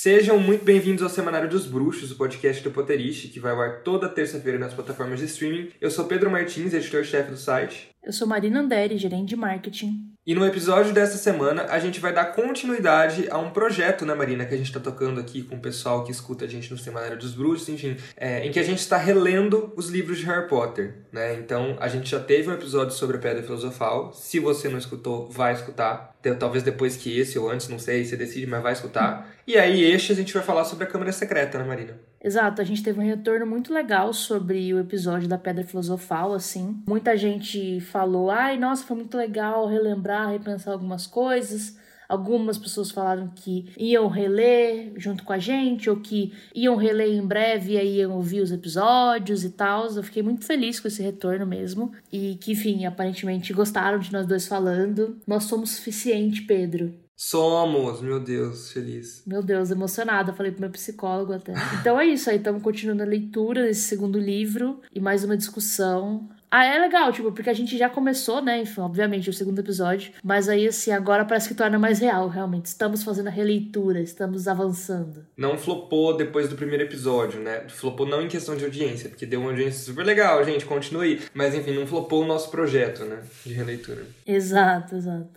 Sejam muito bem-vindos ao Semanário dos Bruxos, o podcast do Potterish, que vai ao ar toda terça-feira nas plataformas de streaming. Eu sou Pedro Martins, editor-chefe do site. Eu sou Marina Anderi, gerente de marketing. E no episódio dessa semana, a gente vai dar continuidade a um projeto, né, Marina, que a gente está tocando aqui com o pessoal que escuta a gente no Semanário dos Bruxos, enfim, é, em que a gente está relendo os livros de Harry Potter, né? Então, a gente já teve um episódio sobre a Pedra Filosofal. Se você não escutou, vai escutar. Talvez depois que esse ou antes, não sei, você decide, mas vai escutar. E aí, este a gente vai falar sobre a Câmara Secreta, né, Marina? Exato, a gente teve um retorno muito legal sobre o episódio da Pedra Filosofal, assim. Muita gente falou, ai, nossa, foi muito legal relembrar, repensar algumas coisas. Algumas pessoas falaram que iam reler junto com a gente, ou que iam reler em breve e aí iam ouvir os episódios e tal. Eu fiquei muito feliz com esse retorno mesmo. E que, enfim, aparentemente gostaram de nós dois falando. Nós somos suficiente, Pedro. Somos, meu Deus, feliz. Meu Deus, emocionada, falei pro meu psicólogo até. Então é isso aí, estamos continuando a leitura desse segundo livro e mais uma discussão. Ah, é legal, tipo, porque a gente já começou, né? Enfim, obviamente, o segundo episódio. Mas aí, assim, agora parece que torna mais real, realmente. Estamos fazendo a releitura, estamos avançando. Não flopou depois do primeiro episódio, né? Flopou não em questão de audiência, porque deu uma audiência super legal, gente, continue. Mas enfim, não flopou o nosso projeto, né? De releitura. Exato, exato.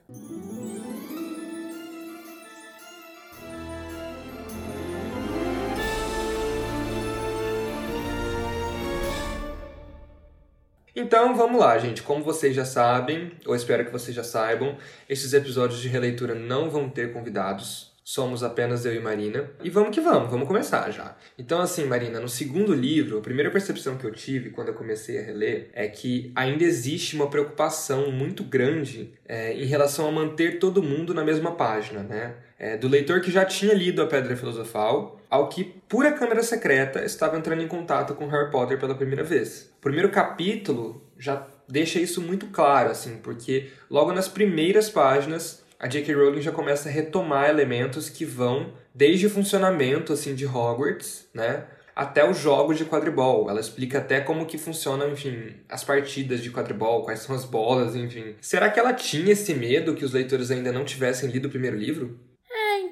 Então vamos lá, gente. Como vocês já sabem, ou espero que vocês já saibam, esses episódios de releitura não vão ter convidados. Somos apenas eu e Marina. E vamos que vamos, vamos começar já. Então, assim, Marina, no segundo livro, a primeira percepção que eu tive quando eu comecei a reler é que ainda existe uma preocupação muito grande é, em relação a manter todo mundo na mesma página, né? É, do leitor que já tinha lido A Pedra Filosofal ao que, por câmera secreta, estava entrando em contato com Harry Potter pela primeira vez. O primeiro capítulo já deixa isso muito claro, assim, porque logo nas primeiras páginas a J.K. Rowling já começa a retomar elementos que vão desde o funcionamento assim de Hogwarts, né, até os jogos de quadribol. Ela explica até como que funcionam, enfim, as partidas de quadribol, quais são as bolas, enfim. Será que ela tinha esse medo que os leitores ainda não tivessem lido o primeiro livro?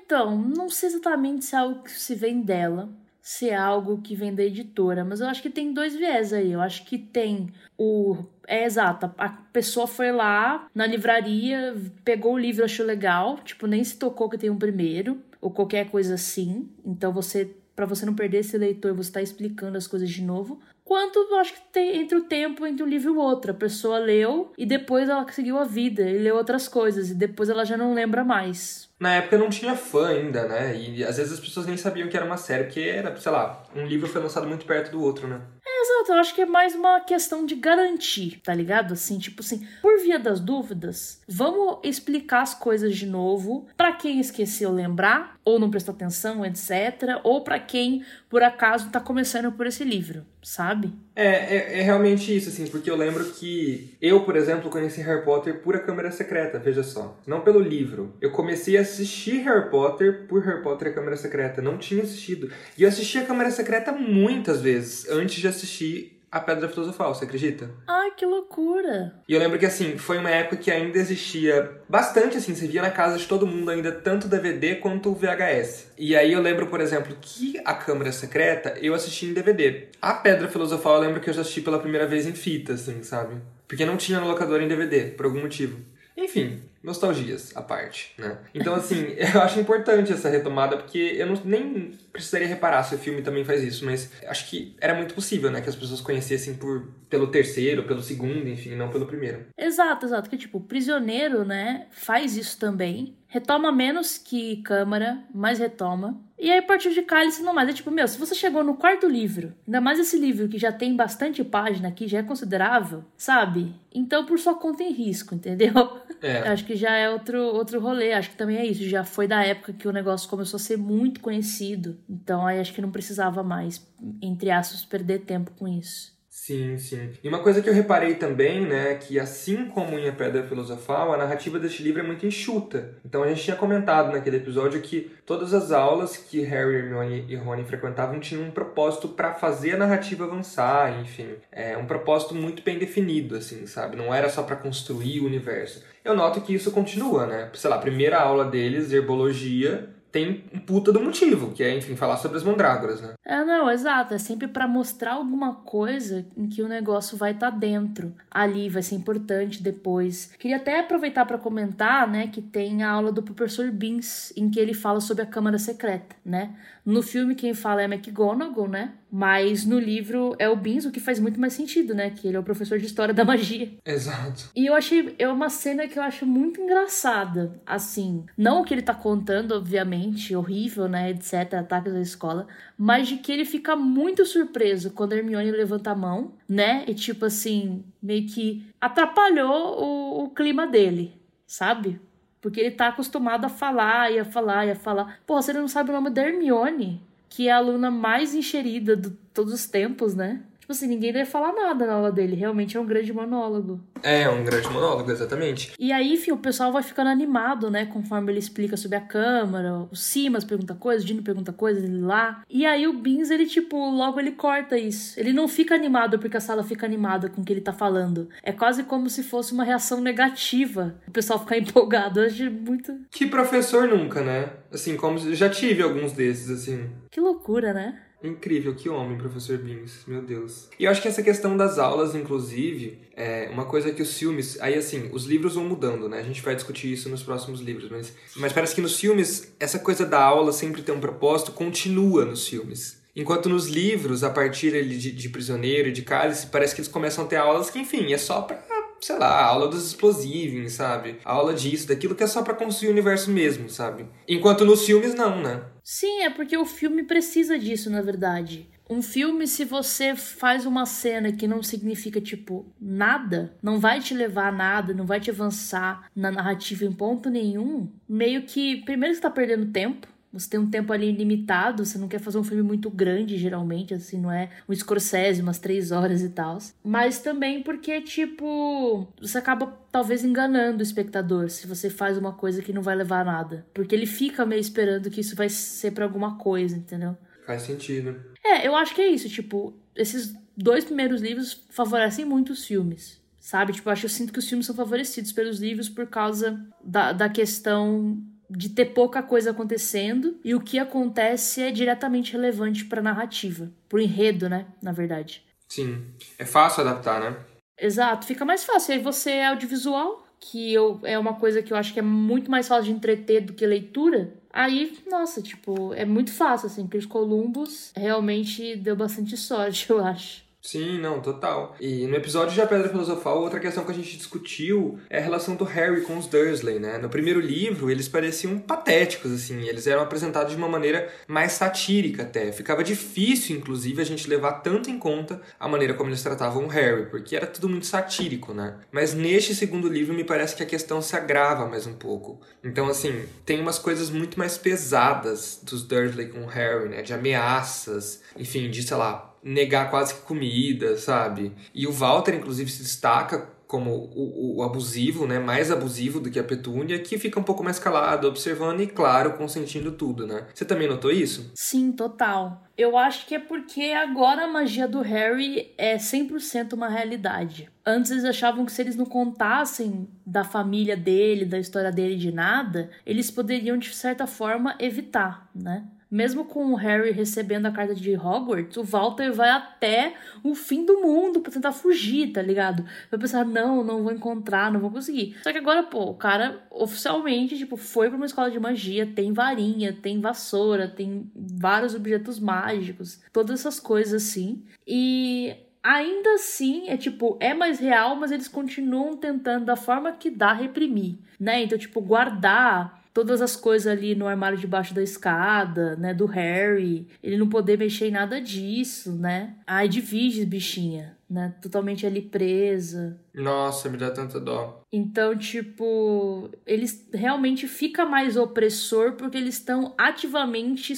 Então, não sei exatamente se é algo que se vem dela, se é algo que vem da editora, mas eu acho que tem dois viés aí. Eu acho que tem o. É exato, a pessoa foi lá na livraria, pegou o livro, achou legal, tipo, nem se tocou que tem um primeiro, ou qualquer coisa assim. Então você. Para você não perder esse leitor, você está explicando as coisas de novo quanto eu acho que tem entre o tempo entre um livro e o outro. A pessoa leu e depois ela seguiu a vida e leu outras coisas e depois ela já não lembra mais na época não tinha fã ainda, né? E às vezes as pessoas nem sabiam que era uma série, porque era, sei lá, um livro foi lançado muito perto do outro, né? É, exato, eu acho que é mais uma questão de garantir, tá ligado? Assim, tipo assim, por via das dúvidas, vamos explicar as coisas de novo para quem esqueceu lembrar, ou não prestou atenção, etc. Ou para quem, por acaso, tá começando por esse livro, sabe? É, é, é, realmente isso, assim, porque eu lembro que eu, por exemplo, conheci Harry Potter por A Câmara Secreta, veja só. Não pelo livro. Eu comecei a assistir Harry Potter por Harry Potter e a Câmara Secreta. Não tinha assistido. E eu assisti a Câmara Secreta muitas vezes antes de assistir a Pedra Filosofal, você acredita? Ai, que loucura! E eu lembro que, assim, foi uma época que ainda existia bastante, assim, você via na casa de todo mundo ainda tanto DVD quanto o VHS. E aí eu lembro, por exemplo, que a Câmara Secreta eu assisti em DVD. A Pedra Filosofal eu lembro que eu já assisti pela primeira vez em fita, assim, sabe? Porque não tinha no locador em DVD, por algum motivo. Enfim, nostalgias à parte, né? Então, assim, eu acho importante essa retomada, porque eu não, nem precisaria reparar se o filme também faz isso, mas acho que era muito possível, né? Que as pessoas conhecessem por, pelo terceiro, pelo segundo, enfim, não pelo primeiro. Exato, exato. Que, tipo, Prisioneiro, né, faz isso também. Retoma menos que Câmara, mas retoma. E aí, a partir de Cálice, não mais. É tipo, meu, se você chegou no quarto livro, ainda mais esse livro que já tem bastante página aqui, já é considerável, sabe? Então, por sua conta em risco, entendeu? É. Acho que já é outro, outro rolê. Acho que também é isso. Já foi da época que o negócio começou a ser muito conhecido. Então, aí acho que não precisava mais, entre aspas, perder tempo com isso. Sim, sim. E uma coisa que eu reparei também, né, que assim como em A Pedra Filosofal, a narrativa deste livro é muito enxuta. Então a gente tinha comentado naquele episódio que todas as aulas que Harry, Hermione e Rony frequentavam tinham um propósito para fazer a narrativa avançar, enfim. É um propósito muito bem definido, assim, sabe? Não era só para construir o universo. Eu noto que isso continua, né? Sei lá, primeira aula deles, herbologia, tem um puta do motivo, que é, enfim, falar sobre as mandrágoras, né? É, não, exato. É sempre para mostrar alguma coisa em que o negócio vai estar tá dentro. Ali vai ser importante depois. Queria até aproveitar para comentar, né, que tem a aula do professor Beans, em que ele fala sobre a Câmara Secreta, né? No filme quem fala é a McGonagall, né? Mas no livro é o Beans, o que faz muito mais sentido, né? Que ele é o professor de história da magia. Exato. E eu achei é uma cena que eu acho muito engraçada, assim, não o que ele tá contando, obviamente, horrível, né, etc, ataques à escola, mas de que ele fica muito surpreso quando a Hermione levanta a mão, né? E tipo assim, meio que atrapalhou o, o clima dele, sabe? Porque ele tá acostumado a falar, e a falar, e a falar. Pô, você não sabe o nome da Hermione, que é a aluna mais encherida de todos os tempos, né? Tipo assim, ninguém deve falar nada na aula dele. Realmente é um grande monólogo. É, um grande monólogo, exatamente. E aí, enfim, o pessoal vai ficando animado, né? Conforme ele explica sobre a câmara. O Simas pergunta coisas, o Dino pergunta coisas, ele lá. E aí o Beans, ele, tipo, logo ele corta isso. Ele não fica animado porque a sala fica animada com o que ele tá falando. É quase como se fosse uma reação negativa. O pessoal ficar empolgado. Eu acho muito. Que professor nunca, né? Assim, como já tive alguns desses, assim. Que loucura, né? Incrível, que homem, professor Beans, meu Deus. E eu acho que essa questão das aulas, inclusive, é uma coisa que os filmes. Aí, assim, os livros vão mudando, né? A gente vai discutir isso nos próximos livros, mas, mas parece que nos filmes, essa coisa da aula sempre ter um propósito continua nos filmes. Enquanto nos livros, a partir de, de Prisioneiro e de Cálice, parece que eles começam a ter aulas que, enfim, é só pra sei lá, aula dos explosivos, sabe? Aula disso, daquilo que é só para construir o universo mesmo, sabe? Enquanto nos filmes não, né? Sim, é porque o filme precisa disso, na verdade. Um filme, se você faz uma cena que não significa, tipo, nada, não vai te levar a nada, não vai te avançar na narrativa em ponto nenhum, meio que, primeiro, você tá perdendo tempo, você tem um tempo ali limitado, você não quer fazer um filme muito grande, geralmente, assim, não é um Scorsese, umas três horas e tal. Mas também porque, tipo, você acaba talvez enganando o espectador se você faz uma coisa que não vai levar a nada. Porque ele fica meio esperando que isso vai ser para alguma coisa, entendeu? Faz sentido. É, eu acho que é isso, tipo, esses dois primeiros livros favorecem muito os filmes. Sabe? Tipo, eu acho eu sinto que os filmes são favorecidos pelos livros por causa da, da questão de ter pouca coisa acontecendo e o que acontece é diretamente relevante para a narrativa, pro enredo, né, na verdade. Sim, é fácil adaptar, né? Exato, fica mais fácil. Aí você é audiovisual, que eu, é uma coisa que eu acho que é muito mais fácil de entreter do que leitura. Aí, nossa, tipo, é muito fácil, assim. Chris Columbus realmente deu bastante sorte, eu acho. Sim, não, total. E no episódio de A Pedra Filosofal, outra questão que a gente discutiu é a relação do Harry com os Dursley, né? No primeiro livro, eles pareciam patéticos, assim, eles eram apresentados de uma maneira mais satírica até. Ficava difícil, inclusive, a gente levar tanto em conta a maneira como eles tratavam o Harry, porque era tudo muito satírico, né? Mas neste segundo livro, me parece que a questão se agrava mais um pouco. Então, assim, tem umas coisas muito mais pesadas dos Dursley com o Harry, né? De ameaças, enfim, de, sei lá, negar quase que comida, sabe? E o Walter, inclusive, se destaca como o, o, abusivo, né? Mais abusivo do que a Petúnia, que fica um pouco mais calado, observando e, claro, consentindo tudo, né? Você também notou isso? Sim, total. Eu acho que é porque agora a magia do Harry é 100% uma realidade. Antes eles achavam que se eles não contassem da família dele, da história dele, de nada, eles poderiam, de certa forma, evitar, né? Mesmo com o Harry recebendo a carta de Hogwarts, o Walter vai até o fim do mundo para tentar fugir, tá ligado? Vai pensar, não, não vou encontrar, não vou conseguir. Só que agora, pô, o cara oficialmente, tipo, foi para uma escola de magia, tem varinha, tem vassoura, tem vários objetos mágicos, todas essas coisas assim. E ainda assim, é tipo, é mais real, mas eles continuam tentando, da forma que dá, reprimir, né? Então, tipo, guardar todas as coisas ali no armário debaixo da escada, né, do Harry, ele não poder mexer em nada disso, né? Ai, divide, bichinha, né? Totalmente ali presa. Nossa, me dá tanta dó. Então, tipo, eles realmente fica mais opressor porque eles estão ativamente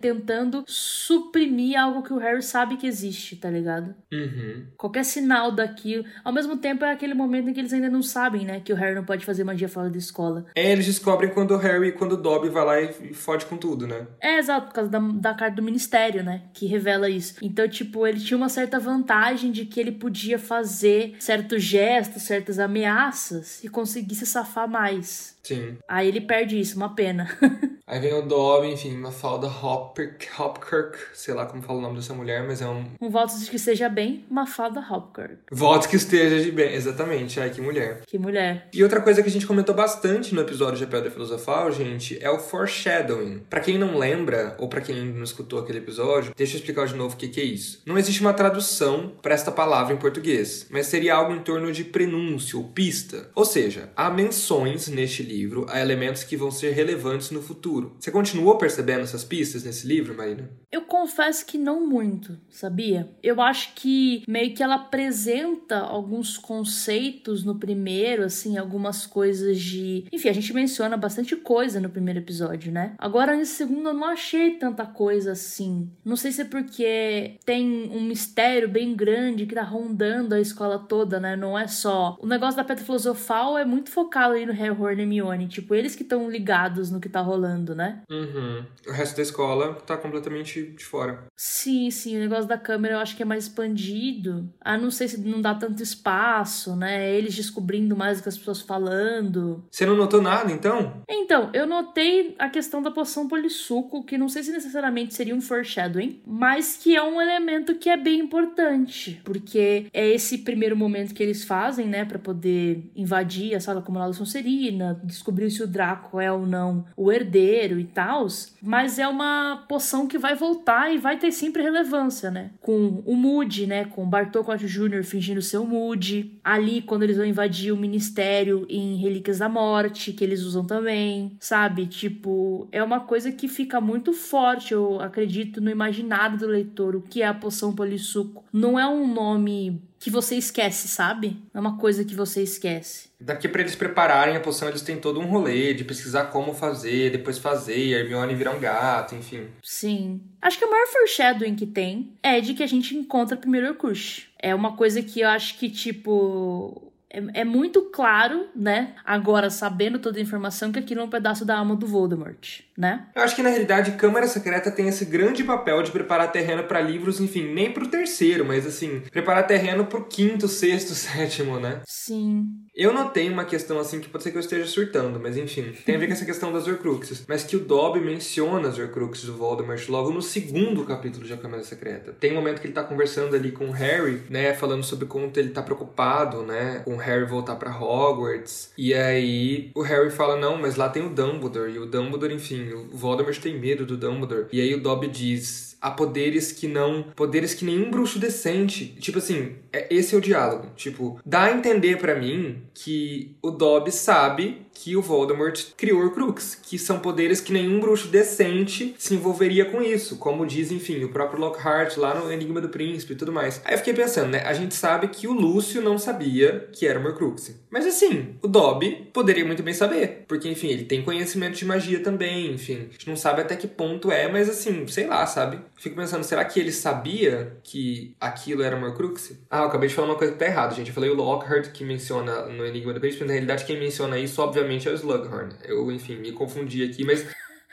tentando suprimir algo que o Harry sabe que existe, tá ligado? Uhum. Qualquer sinal daquilo. Ao mesmo tempo, é aquele momento em que eles ainda não sabem, né? Que o Harry não pode fazer magia fora da escola. É, eles descobrem quando o Harry, quando o Dobby vai lá e fode com tudo, né? É, exato, por causa da, da carta do ministério, né? Que revela isso. Então, tipo, ele tinha uma certa vantagem de que ele podia fazer certos gestos, certas ameaças e conseguir se safar mais. Sim. Aí ele perde isso, uma pena. Aí vem o Dobby, enfim, Mafalda Hopkirk, Hopkirk, sei lá como fala o nome dessa mulher, mas é um... Um voto de que esteja bem, Mafalda Hopkirk. Voto que esteja de bem, exatamente, ai que mulher. Que mulher. E outra coisa que a gente comentou bastante no episódio de A Pedra Filosofal, gente, é o foreshadowing. Pra quem não lembra, ou pra quem não escutou aquele episódio, deixa eu explicar de novo o que, que é isso. Não existe uma tradução para esta palavra em português, mas seria algo em torno de prenúncio ou pista. Ou seja, há menções neste livro a elementos que vão ser relevantes no futuro. Você continuou percebendo essas pistas nesse livro, Marina? Eu confesso que não muito, sabia? Eu acho que meio que ela apresenta alguns conceitos no primeiro, assim, algumas coisas de. Enfim, a gente menciona bastante coisa no primeiro episódio, né? Agora nesse segundo eu não achei tanta coisa assim. Não sei se é porque tem um mistério bem grande que tá rondando a escola toda, né? Não é só. O negócio da Pedra Filosofal é muito focado aí no Harry, Ron e Hermione. Tipo, eles que estão ligados no que tá rolando, né? Uhum. O resto da escola tá completamente de fora. Sim, sim. O negócio da câmera eu acho que é mais expandido. Ah, não sei se não dá tanto espaço, né? Eles descobrindo mais o que as pessoas falando. Você não notou nada, então? Então, eu notei a questão da poção polissuco, que não sei se necessariamente seria um foreshadowing, mas que é um elemento que é bem importante, porque é esse primeiro momento que eles fazem, né, para poder invadir a sala comunal da Sonserina, descobrir se o Draco é ou não o herdeiro e tal, mas é uma poção que vai voltar e vai ter sempre relevância, né? Com o Moody, né, com o Bartolcott Jr. fingindo ser o Moody, ali quando eles vão invadir o ministério em Relíquias da Morte, que eles usam também, sabe? Tipo, é uma coisa que fica muito forte, eu acredito, no imaginário do leitor, o que é a poção polissuco. Não é um nome que você esquece, sabe? É uma coisa que você esquece. Daqui para eles prepararem a poção, eles têm todo um rolê de pesquisar como fazer, depois fazer, e a Hermione virar um gato, enfim. Sim. Acho que o maior foreshadowing que tem é de que a gente encontra primeiro Horcrux. É uma coisa que eu acho que, tipo, é, é, muito claro, né? Agora, sabendo toda a informação, que aquilo é um pedaço da alma do Voldemort, né? Eu acho que, na realidade, Câmara Secreta tem esse grande papel de preparar terreno para livros, enfim, nem pro terceiro, mas, assim, preparar terreno pro quinto, sexto, sétimo, né? Sim. Eu notei uma questão, assim, que pode ser que eu esteja surtando, mas, enfim, tem a ver com essa questão das Horcruxes. Mas que o Dobby menciona as Horcruxes do Voldemort logo no segundo capítulo de A Câmara Secreta. Tem um momento que ele tá conversando ali com o Harry, né? Falando sobre como ele tá preocupado, né? Com Harry voltar para Hogwarts. E aí o Harry fala: "Não, mas lá tem o Dumbledore". E o Dumbledore, enfim, o Voldemort tem medo do Dumbledore. E aí o Dobby diz: há poderes que não. Poderes que nenhum bruxo decente. Tipo assim, é, esse é o diálogo. Tipo, dá a entender para mim que o Dobby sabe que o Voldemort criou Horcrux, que são poderes que nenhum bruxo decente se envolveria com isso, como diz, enfim, o próprio Lockhart lá no Enigma do Príncipe e tudo mais. Aí eu fiquei pensando, né? A gente sabe que o Lúcio não sabia que era uma Horcrux. Mas assim, o Dobby poderia muito bem saber, porque enfim, ele tem conhecimento de magia também, enfim. A gente não sabe até que ponto é, mas assim, sei lá, sabe? Fico pensando, será que ele sabia que aquilo era uma Horcrux? Ah, eu acabei de falar uma coisa que tá errada, gente. Eu falei o Lockhart que menciona no Enigma do Príncipe, na realidade quem menciona isso, obviamente, é o Slughorn. Eu, enfim, me confundi aqui, mas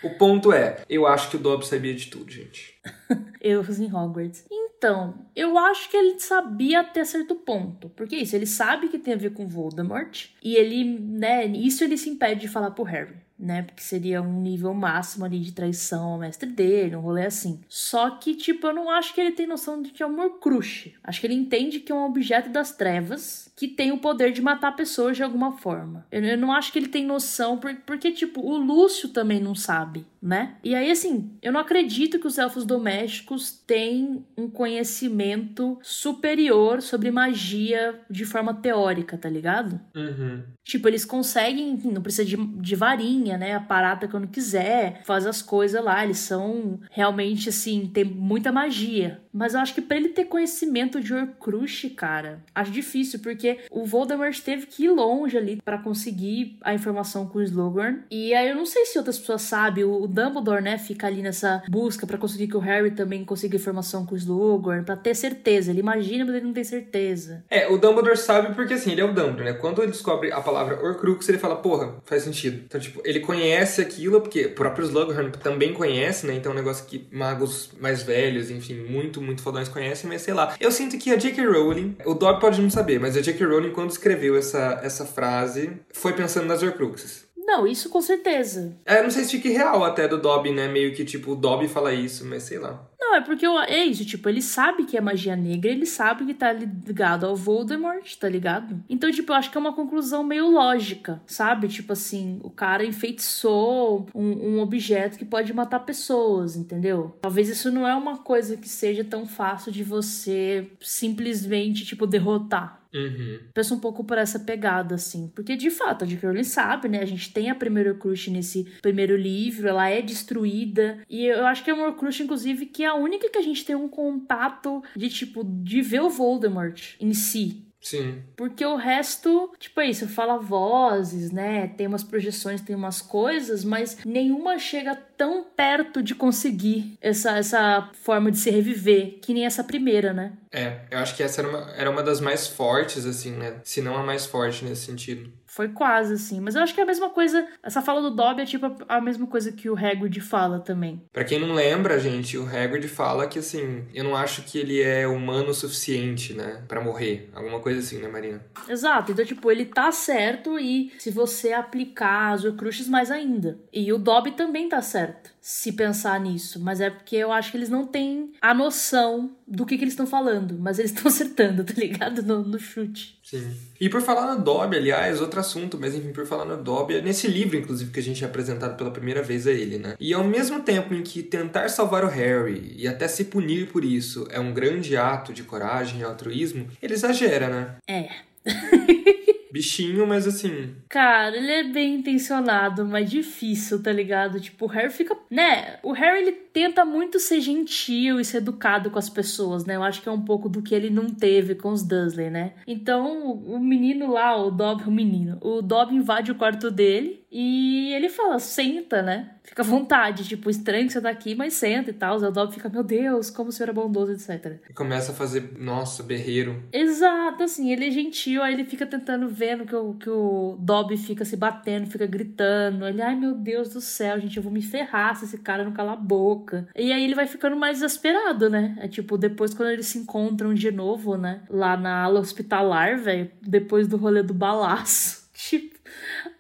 o ponto é, eu acho que o Dobby sabia de tudo, gente. Erros em Hogwarts. Então, eu acho que ele sabia até certo ponto. Porque isso, ele sabe que tem a ver com Voldemort. E ele, né, isso ele se impede de falar pro Harry né? Porque seria um nível máximo ali de traição ao mestre dele, um rolê assim. Só que, tipo, eu não acho que ele tem noção de que é um Horcrux. Acho que ele entende que é um objeto das trevas que tem o poder de matar pessoas de alguma forma. Eu, eu não acho que ele tem noção, porque, tipo, o Lúcio também não sabe, né? E aí, assim, eu não acredito que os elfos domésticos têm um conhecimento superior sobre magia de forma teórica, tá ligado? Uhum. Tipo, eles conseguem, enfim, não precisa de, de varinha, né? A parada quando quiser, faz as coisas lá. Eles são realmente, assim, tem muita magia. Mas eu acho que para ele ter conhecimento de Horcrux, cara, acho difícil, porque o Voldemort teve que ir longe ali para conseguir a informação com o Slughorn. E aí eu não sei se outras pessoas sabem, o Dumbledore, né, fica ali nessa busca para conseguir que o Harry também consiga informação com o Slughorn, para ter certeza. Ele imagina, mas ele não tem certeza. É, o Dumbledore sabe porque assim, ele é o Dumbledore, né? Quando ele descobre a palavra Horcrux, ele fala, porra, faz sentido. Então, tipo, ele conhece aquilo, porque o próprio Slughorn também conhece, né? Então é um negócio que magos mais velhos, enfim, muito muito, fodões conhecem, mas sei lá. Eu sinto que a J.K. Rowling, o Dob pode não saber, mas a J.K. Rowling, quando escreveu essa, essa frase, foi pensando nas Horcruxes. Não, isso com certeza. É, não sei se fica real até do Dobby, né? Meio que tipo, o Dobby fala isso, mas sei lá. Não, é porque é isso, tipo, ele sabe que é magia negra, ele sabe que tá ligado ao Voldemort, tá ligado? Então, tipo, eu acho que é uma conclusão meio lógica, sabe? Tipo assim, o cara enfeitiçou um, um objeto que pode matar pessoas, entendeu? Talvez isso não é uma coisa que seja tão fácil de você simplesmente, tipo, derrotar. Uhum. Penso um pouco por essa pegada, assim. Porque, de fato, a J.K. Rowling sabe, né? A gente tem a primeira Crush nesse primeiro livro, ela é destruída. E eu acho que é uma Crush, inclusive, que é a única que a gente tem um contato de, tipo, de ver o Voldemort em si. Sim. Porque o resto, tipo, é isso, fala vozes, né? Tem umas projeções, tem umas coisas, mas nenhuma chega tão perto de conseguir essa, essa forma de se reviver, que nem essa primeira, né? É, eu acho que essa era uma, era uma das mais fortes, assim, né? Se não a mais forte nesse sentido. Foi quase, assim. Mas eu acho que é a mesma coisa. Essa fala do Dobby é tipo a mesma coisa que o Hagrid fala também. Para quem não lembra, gente, o Hagrid fala que, assim, eu não acho que ele é humano o suficiente, né? para morrer. Alguma coisa assim, né, Marina? Exato. Então, tipo, ele tá certo e se você aplicar as Horcruxes mais ainda. E o Dobby também tá certo se pensar nisso, mas é porque eu acho que eles não têm a noção do que, que eles estão falando, mas eles estão acertando, tá ligado? No, no, chute. Sim. E por falar no Dobby, aliás, outro assunto, mas enfim, por falar no Dobby, é nesse livro, inclusive, que a gente é apresentado pela primeira vez a ele, né? E ao mesmo tempo em que tentar salvar o Harry e até se punir por isso é um grande ato de coragem e altruísmo, ele exagera, né? É. bichinho, mas assim. Cara, ele é bem intencionado, mas difícil, tá ligado? Tipo, o Harry fica. Né? O Harry ele tenta muito ser gentil e ser educado com as pessoas, né? Eu acho que é um pouco do que ele não teve com os Dursley, né? Então, o menino lá, o Dobby, o menino, o Dobby invade o quarto dele e ele fala, senta, né? Fica à vontade, tipo, estranho que você tá aqui, mas senta e tal. O Dobby fica, meu Deus, como o senhor é bondoso, etc. E começa a fazer, nossa, berreiro. Exato, assim, ele é gentil, aí ele fica tentando vendo que o, que o Dobby fica se batendo, fica gritando. Ele, ai meu Deus do céu, gente, eu vou me ferrar se esse cara não calar a boca. E aí ele vai ficando mais desesperado, né? É tipo, depois quando eles se encontram de novo, né? Lá na ala hospitalar, velho, depois do rolê do balaço. Tipo,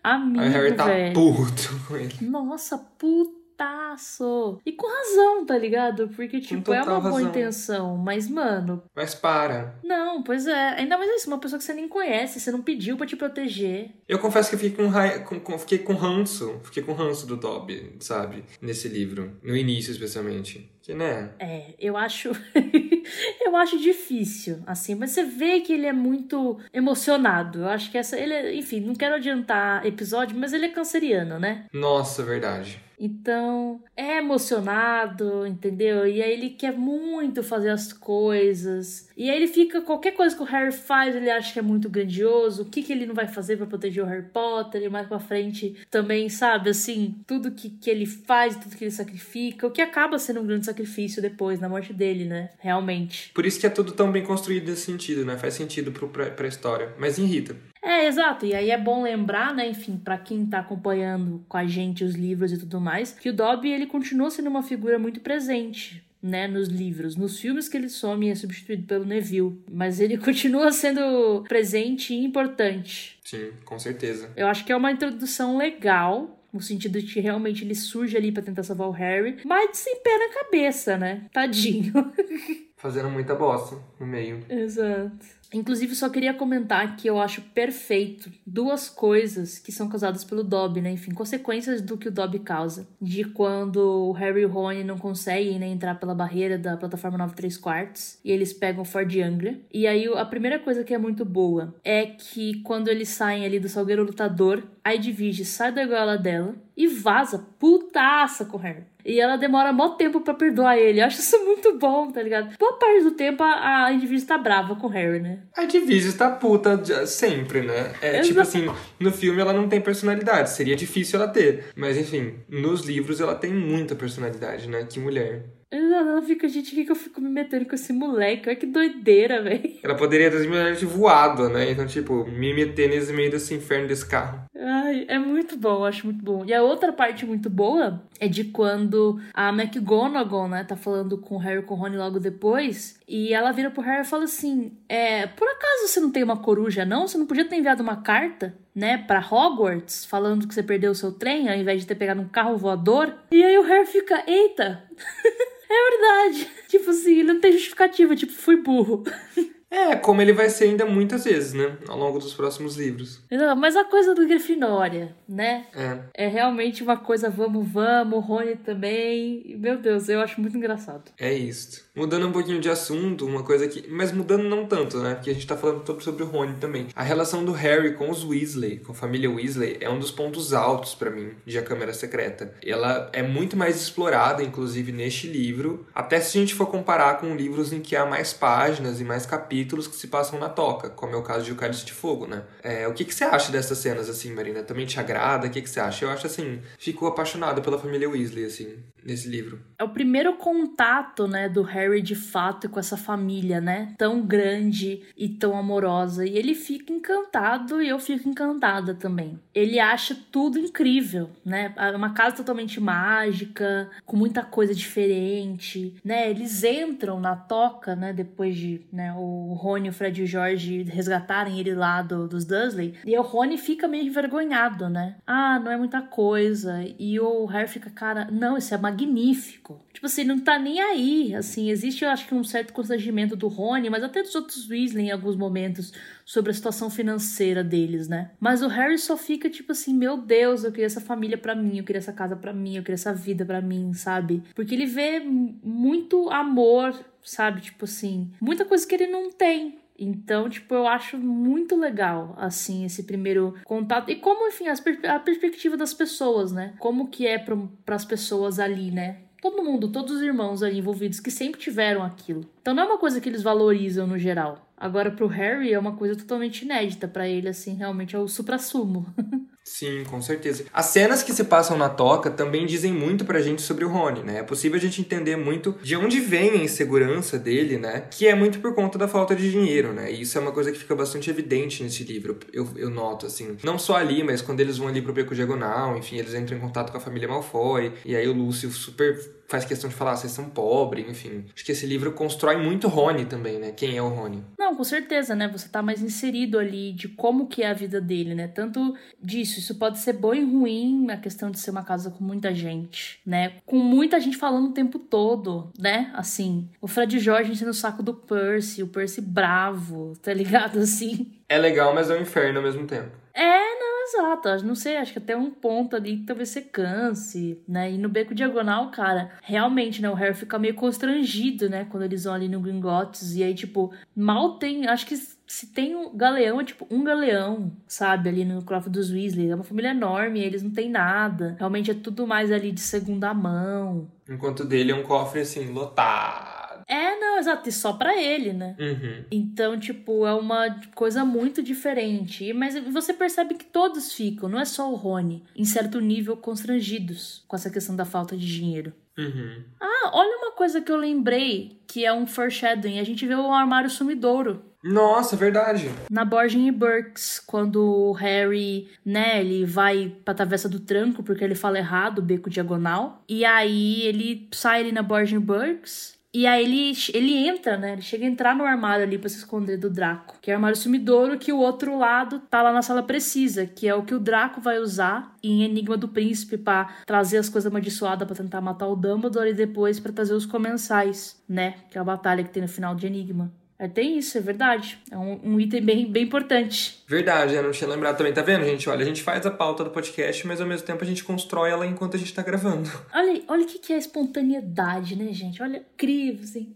amigo, velho. Harry tá véio. puto com ele. Nossa, puta putaço. E com razão, tá ligado? Porque, tipo, é uma razão. boa intenção. Mas, mano. Mas para. Não, pois é. Ainda mais isso, uma pessoa que você nem conhece, você não pediu para te proteger. Eu confesso que eu fiquei com, ra... com, com, fiquei com ranço. Fiquei com ranço do Dobby, sabe? Nesse livro. No início, especialmente. Que, né? É, eu acho. eu acho difícil, assim. Mas você vê que ele é muito emocionado. Eu acho que essa. Ele é... Enfim, não quero adiantar episódio, mas ele é canceriano, né? Nossa, verdade. Então, é emocionado, entendeu? E aí ele quer muito fazer as coisas. E aí ele fica, qualquer coisa que o Harry faz, ele acha que é muito grandioso. O que, que ele não vai fazer para proteger o Harry Potter? E mais pra frente também, sabe? Assim, tudo que, que ele faz, tudo que ele sacrifica. O que acaba sendo um grande sacrifício depois, na morte dele, né? Realmente. Por isso que é tudo tão bem construído nesse sentido, né? Faz sentido pro, pra, pra história. Mas irrita. É, exato. E aí é bom lembrar, né, enfim, para quem tá acompanhando com a gente os livros e tudo mais, que o Dobby ele continua sendo uma figura muito presente né, nos livros. Nos filmes que ele some e é substituído pelo Neville. Mas ele continua sendo presente e importante. Sim, com certeza. Eu acho que é uma introdução legal. No sentido de que realmente ele surge ali para tentar salvar o Harry, mas sem pé na cabeça, né? Tadinho. Fazendo muita bosta no meio. Exato. Inclusive, só queria comentar que eu acho perfeito duas coisas que são causadas pelo Dobby, né? Enfim, consequências do que o Dobby causa. De quando o Harry e o Rony não conseguem né, entrar pela barreira da plataforma 9 3 quartos e eles pegam Ford Anglia. E aí, a primeira coisa que é muito boa é que quando eles saem ali do Salgueiro Lutador, a Edwige sai da goela dela e vaza putaça com o Harry. E ela demora mó tempo para perdoar ele. Eu acho isso muito bom, tá ligado? Boa parte do tempo a, a Edwige tá brava com o Harry, né? A Edwige tá puta sempre, né? É tipo assim, no filme ela não tem personalidade. Seria difícil ela ter. Mas enfim, nos livros ela tem muita personalidade, né? Que mulher. Ela fica, gente, o que, que eu fico me metendo com esse moleque? Olha que doideira, velho. Ela poderia ter simplesmente voado, né? Então, tipo, me meter nesse meio desse inferno desse carro. Ai, é muito bom, acho muito bom. E a outra parte muito boa é de quando a McGonagall, né, tá falando com o Harry e com o Rony logo depois, e ela vira pro Harry e fala assim: É, por acaso você não tem uma coruja, não? Você não podia ter enviado uma carta? Né, para Hogwarts, falando que você perdeu o seu trem ao invés de ter pegado um carro voador. E aí o Harry fica, eita, é verdade. Tipo assim, não tem justificativa, tipo, fui burro. É, como ele vai ser ainda muitas vezes, né? Ao longo dos próximos livros. Não, mas a coisa do Grifinória, né? É. É realmente uma coisa vamos, vamos, Rony também. Meu Deus, eu acho muito engraçado. É isso. Mudando um pouquinho de assunto, uma coisa que. Mas mudando não tanto, né? Porque a gente tá falando todo sobre o Rony também. A relação do Harry com os Weasley, com a família Weasley, é um dos pontos altos para mim de A Câmara Secreta. Ela é muito mais explorada, inclusive, neste livro. Até se a gente for comparar com livros em que há mais páginas e mais capítulos que se passam na toca, como é o caso de O Cálice de Fogo, né? É, o que, que você acha dessas cenas, assim, Marina? Também te agrada? O que, que você acha? Eu acho, assim, fico apaixonado pela família Weasley, assim, nesse livro. É o primeiro contato, né, do Harry Harry de fato com essa família, né? Tão grande e tão amorosa. E ele fica encantado e eu fico encantada também. Ele acha tudo incrível, né? É uma casa totalmente mágica, com muita coisa diferente, né? Eles entram na toca, né? Depois de né, o Rony, o Fred e o George resgatarem ele lá do, dos Dursley. E o Rony fica meio envergonhado, né? Ah, não é muita coisa. E o Harry fica, cara, não, isso é magnífico. Tipo assim, não tá nem aí, assim, existe, eu acho que um certo constrangimento do Rony, mas até dos outros Weasley em alguns momentos, sobre a situação financeira deles, né? Mas o Harry só fica tipo assim, meu Deus, eu queria essa família para mim, eu queria essa casa para mim, eu queria essa vida para mim, sabe? Porque ele vê muito amor, sabe? Tipo assim, muita coisa que ele não tem, então, tipo, eu acho muito legal, assim, esse primeiro contato. E como, enfim, per a perspectiva das pessoas, né? Como que é para as pessoas ali, né? Todo mundo, todos os irmãos ali envolvidos que sempre tiveram aquilo. Então não é uma coisa que eles valorizam no geral. Agora pro Harry é uma coisa totalmente inédita para ele assim, realmente é o supra-sumo. Sim, com certeza. As cenas que se passam na toca também dizem muito pra gente sobre o Rony, né? É possível a gente entender muito de onde vem a insegurança dele, né? Que é muito por conta da falta de dinheiro, né? E isso é uma coisa que fica bastante evidente nesse livro, eu, eu noto, assim. Não só ali, mas quando eles vão ali pro Beco Diagonal, enfim, eles entram em contato com a família Malfoy, e aí o Lúcio super faz questão de falar, ah, vocês são pobres, enfim. Acho que esse livro constrói muito Rony também, né? Quem é o Rony. Não, com certeza, né? Você tá mais inserido ali de como que é a vida dele, né? Tanto disso, isso pode ser bom e ruim, a questão de ser uma casa com muita gente, né? Com muita gente falando o tempo todo, né? Assim, o Fred Jorge sendo o saco do Percy, o Percy bravo, tá ligado? Assim. É legal, mas é um inferno ao mesmo tempo. É, exato. Não sei, acho que até um ponto ali talvez você canse, né? E no beco diagonal, cara, realmente, né? O Harry fica meio constrangido, né? Quando eles vão ali no Gringotts. E aí, tipo, mal tem. Acho que se tem um galeão, é tipo um galeão, sabe? Ali no Croft dos Weasley. É uma família enorme, eles não têm nada. Realmente é tudo mais ali de segunda mão. Enquanto dele é um cofre assim, lotado. É, não, exato, e só para ele, né? Uhum. Então, tipo, é uma coisa muito diferente. Mas você percebe que todos ficam, não é só o Rony, em certo nível constrangidos com essa questão da falta de dinheiro. Uhum. Ah, olha uma coisa que eu lembrei, que é um foreshadowing. A gente vê o armário sumidouro. Nossa, verdade. Na Borgin e Burks, quando o Harry, né, ele vai pra Travessa do Tranco porque ele fala errado, beco diagonal. E aí ele sai ali na Borgin e Burks e aí ele, ele entra, né? Ele chega a entrar no armário ali para se esconder do Draco. Que é o armário sumidouro que o outro lado tá lá na sala precisa, que é o que o Draco vai usar em Enigma do Príncipe para trazer as coisas amaldiçoadas para tentar matar o Dumbledore e depois para trazer os comensais, né? Que é a batalha que tem no final de Enigma. É, tem isso, é verdade. É um, um, item bem, bem importante. Verdade, eu não tinha lembrado também. Tá vendo, gente? Olha, a gente faz a pauta do podcast, mas ao mesmo tempo a gente constrói ela enquanto a gente tá gravando. Olha, olha o que é espontaneidade, né, gente? Olha, incrível, assim.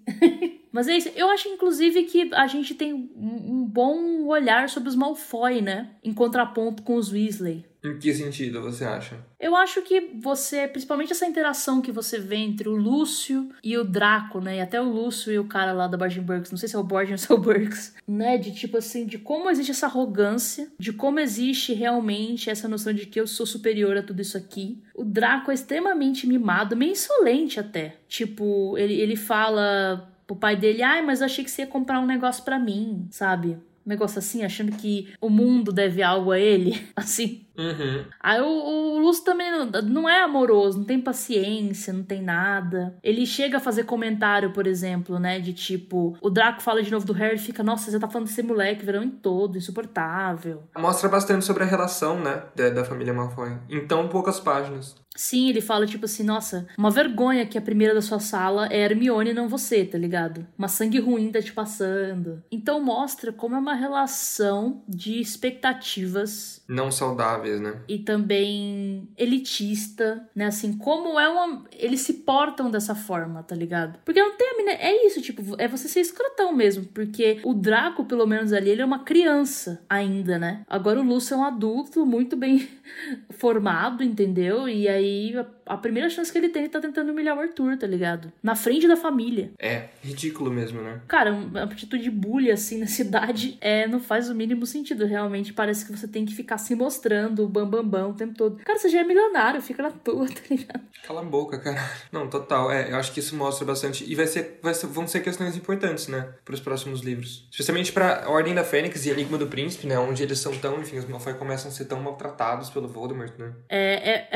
Mas é isso. Eu acho, inclusive, que a gente tem um bom olhar sobre os Malfoy, né? Em contraponto com os Weasley. Em que sentido você acha? Eu acho que você, principalmente essa interação que você vê entre o Lúcio e o Draco, né? E até o Lúcio e o cara lá da Borgin Burks, não sei se é o Borgin ou se é o Burks, né? De tipo assim, de como existe essa arrogância, de como existe realmente essa noção de que eu sou superior a tudo isso aqui. O Draco é extremamente mimado, meio insolente até. Tipo, ele, ele fala pro pai dele, ai, mas eu achei que você ia comprar um negócio para mim, sabe? Um negócio assim, achando que o mundo deve algo a ele, assim. Uhum. Aí o, o Lúcio também não, não é amoroso, não tem paciência, não tem nada. Ele chega a fazer comentário, por exemplo, né? De tipo, o Draco fala de novo do Harry e fica, nossa, você tá falando desse moleque, verão em todo, insuportável. Mostra bastante sobre a relação, né, da, da família Malfoy. Em tão poucas páginas. Sim, ele fala tipo assim, nossa, uma vergonha que a primeira da sua sala é Hermione e não você, tá ligado? Uma sangue ruim tá te passando. Então mostra como é uma relação de expectativas Não né? e também elitista, né? Assim, como é uma. Eles se portam dessa forma, tá ligado? Porque não tem. mina- É isso, tipo, é você ser escrotão mesmo. Porque o Draco, pelo menos ali, ele é uma criança ainda, né? Agora o Lúcio é um adulto muito bem formado, entendeu? E aí a, primeira chance que ele tem, ele tá tentando humilhar o Arthur, tá ligado? Na frente da família. É, ridículo mesmo, né? Cara, uma atitude bully assim na cidade é, não faz o mínimo sentido. Realmente parece que você tem que ficar se mostrando o bambambam bam, bam, o tempo todo. Cara, você já é milionário, fica na tua, tá ligado? Cala a boca, cara. Não, total. É, eu acho que isso mostra bastante. E vai ser, vai ser, vão ser questões importantes, né? Para os próximos livros. Especialmente pra Ordem da Fênix e Enigma do Príncipe, né? Onde eles são tão, enfim, os Malfoy começam a ser tão maltratados pelo Voldemort, né? É, é,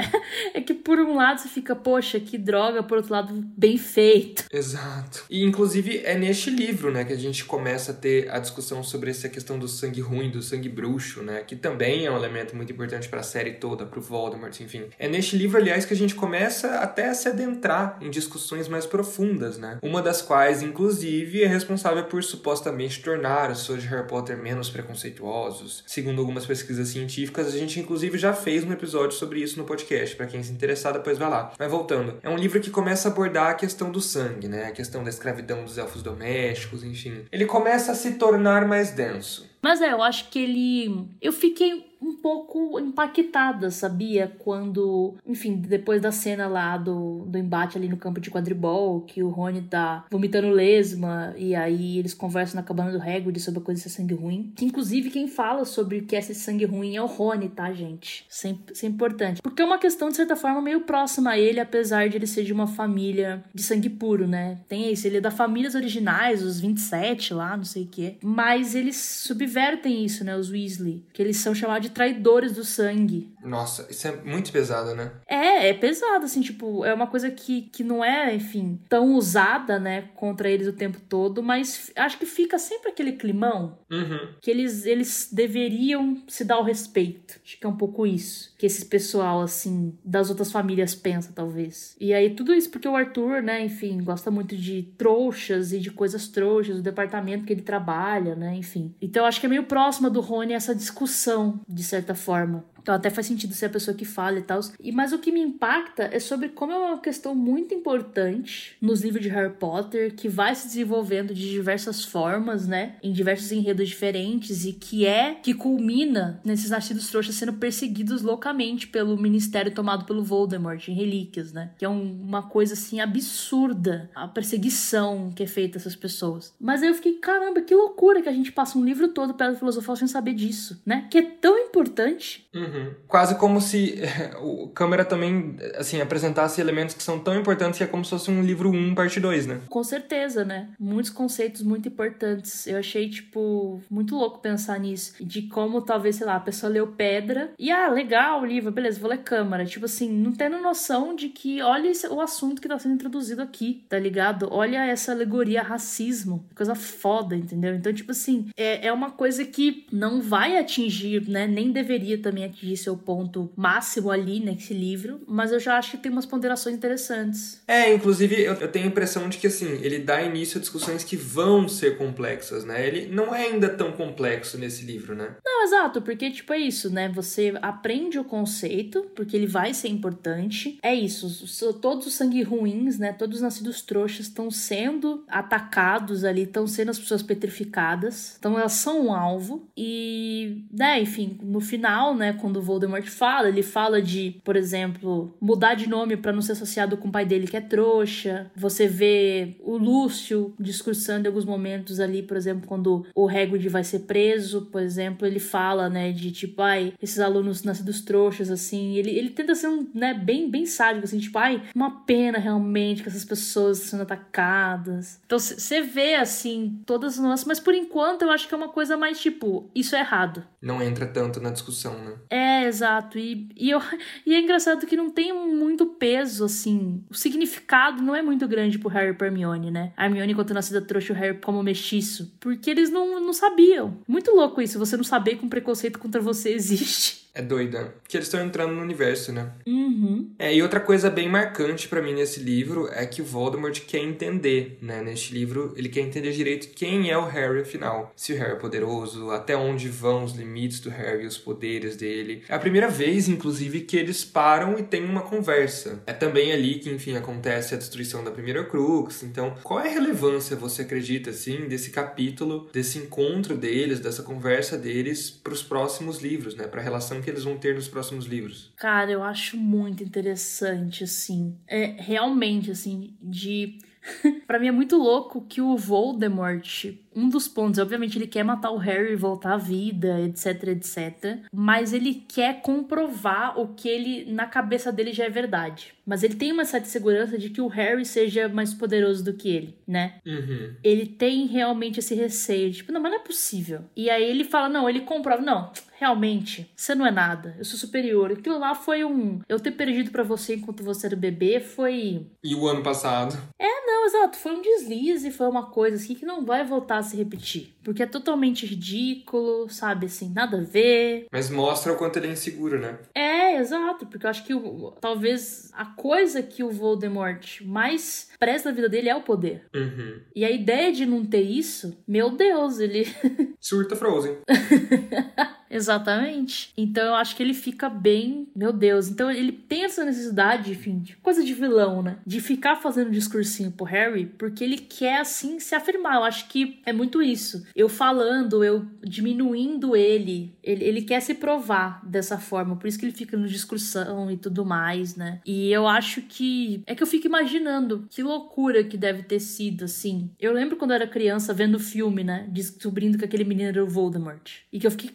é que por um lado você fica, poxa, que droga, por outro lado, bem feito. Exato. E inclusive é neste livro, né, que a gente começa a ter a discussão sobre essa questão do sangue ruim, do sangue bruxo, né, que também é um elemento muito importante para a série toda, para o Voldemort, enfim. É neste livro, aliás, que a gente começa até a se adentrar em discussões mais profundas, né? Uma das quais, inclusive, é responsável por supostamente tornar os fãs de Harry Potter menos preconceituosos. Segundo algumas pesquisas científicas, a gente inclusive já fez um episódio sobre isso no podcast, para quem se interessar, depois vai lá. Mas voltando, é um livro que começa a abordar a questão do sangue, né? A questão da escravidão dos elfos domésticos, enfim. Ele começa a se tornar mais denso. Mas é, eu acho que ele. Eu fiquei um pouco impactada, sabia? Quando, enfim, depois da cena lá do, do embate ali no campo de quadribol, que o Rony tá vomitando lesma, e aí eles conversam na cabana do Hagrid sobre a coisa de sangue ruim. Que, inclusive, quem fala sobre o que é ser sangue ruim é o Rony, tá, gente? Isso é, isso é importante. Porque é uma questão, de certa forma, meio próxima a ele, apesar de ele ser de uma família de sangue puro, né? Tem isso, ele é da famílias originais, os 27 lá, não sei o quê. Mas eles subvertem isso, né? Os Weasley. Que eles são chamados de traidores do sangue. Nossa, isso é muito pesado, né? É, é pesado, assim, tipo, é uma coisa que, que não é, enfim, tão usada, né, contra eles o tempo todo, mas acho que fica sempre aquele climão Uhum. que eles, eles deveriam se dar o respeito. Acho que é um pouco isso. Que esse pessoal, assim, das outras famílias pensa, talvez. E aí, tudo isso porque o Arthur, né, enfim, gosta muito de trouxas e de coisas trouxas, do departamento que ele trabalha, né, enfim. Então, acho que é meio próxima do Rony essa discussão, de certa forma. Então até faz sentido ser a pessoa que fala e tal. E mas o que me impacta é sobre como é uma questão muito importante nos livros de Harry Potter, que vai se desenvolvendo de diversas formas, né? Em diversos enredos diferentes e que é que culmina nesses nascidos trouxas sendo perseguidos loucamente pelo ministério tomado pelo Voldemort em relíquias, né? Que é um- uma coisa assim absurda a perseguição que é feita a essas pessoas. Mas aí eu fiquei, caramba, que loucura que a gente passa um livro todo pela filosofal sem saber disso, né? Que é tão importante Uhum. Quase como se o câmera também, assim, apresentasse elementos que são tão importantes que é como se fosse um livro 1, parte 2, né? Com certeza, né? Muitos conceitos muito importantes. Eu achei, tipo, muito louco pensar nisso. De como talvez, sei lá, a pessoa leu Pedra e, ah, legal o livro, beleza, vou ler Câmara. Tipo assim, não tendo noção de que, olha esse- o assunto que tá sendo introduzido aqui, tá ligado? Olha essa alegoria racismo. Coisa foda, entendeu? Então, tipo assim, é, é uma coisa que não vai atingir, né? Nem deveria também atingir seu ponto máximo ali nesse livro, mas eu já acho que tem umas ponderações interessantes. É, inclusive eu, eu tenho a impressão de que assim, ele dá início a discussões que vão ser complexas, né? Ele não é ainda tão complexo nesse livro, né? Não, exato, porque, tipo, é isso, né? Você aprende o conceito, porque ele vai ser importante. É isso, os- todos os sangue ruins, né? Todos os nascidos trouxas estão sendo atacados ali, estão sendo as pessoas petrificadas. Então elas são um alvo. E, né, enfim, no final, né, quando o Voldemort fala, ele fala de, por exemplo, mudar de nome pra não ser associado com o pai dele que é trouxa. Você vê o Lúcio discursando em alguns momentos ali, por exemplo, quando o Hagrid vai ser preso, por exemplo, ele fala, né, de tipo, ai, esses alunos nascidos trouxas, assim, ele, ele tenta ser um, né, bem, bem sádico, assim, tipo, ai, uma pena realmente que essas pessoas estão sendo atacadas. Então, você vê, assim, todas as nuances, mas por enquanto eu acho que é uma coisa mais, tipo, isso é errado. Não entra tanto na discussão, né? É, exato. E, e, eu, e é engraçado que não tem muito peso, assim. O significado não é muito grande pro Harry e Hermione, né? A Hermione, quando nascida, trouxe o Harry como mestiço. Porque eles não, não sabiam. Muito louco isso, você não saber que um preconceito contra você existe. É doida. Que eles estão entrando no universo, né? Uhum. É, e outra coisa bem marcante para mim nesse livro é que o Voldemort quer entender, né? Neste livro, ele quer entender direito quem é o Harry afinal. Se o Harry é poderoso, até onde vão os limites do Harry, os poderes dele. É a primeira vez, inclusive, que eles param e têm uma conversa. É também ali que, enfim, acontece a destruição da primeira Crux. Então, qual é a relevância, você acredita, assim, desse capítulo, desse encontro deles, dessa conversa deles para os próximos livros, né? Para a relação que eles vão ter nos próximos livros? Cara, eu acho muito interessante, assim. É realmente, assim, de. para mim é muito louco que o Voldemort um dos pontos, obviamente, ele quer matar o Harry e voltar à vida, etc, etc. Mas ele quer comprovar o que ele, na cabeça dele, já é verdade. Mas ele tem uma certa segurança de que o Harry seja mais poderoso do que ele, né? Uhum. Ele tem realmente esse receio, tipo, não, mas não é possível. E aí ele fala, não, ele comprova, não, realmente, você não é nada, eu sou superior. Aquilo lá foi um. Eu ter perdido para você enquanto você era bebê foi. E o ano passado? É, não, exato, foi um deslize, foi uma coisa assim que não vai voltar a se repetir. Porque é totalmente ridículo, sabe, assim, nada a ver. Mas mostra o quanto ele é inseguro, né? É, exato, porque eu acho que o, talvez a coisa que o Voldemort mais presta na vida dele é o poder. Uhum. E a ideia de não ter isso, meu Deus, ele. Surta Frozen. Exatamente. Então eu acho que ele fica bem. Meu Deus. Então ele tem essa necessidade, enfim, de coisa de vilão, né? De ficar fazendo discursinho pro Harry, porque ele quer, assim, se afirmar. Eu acho que é muito isso. Eu falando, eu diminuindo ele. Ele, ele quer se provar dessa forma. Por isso que ele fica no discursão e tudo mais, né? E eu acho que. É que eu fico imaginando que loucura que deve ter sido, assim. Eu lembro quando eu era criança vendo o filme, né? Descobrindo que aquele menino era o Voldemort. E que eu fiquei.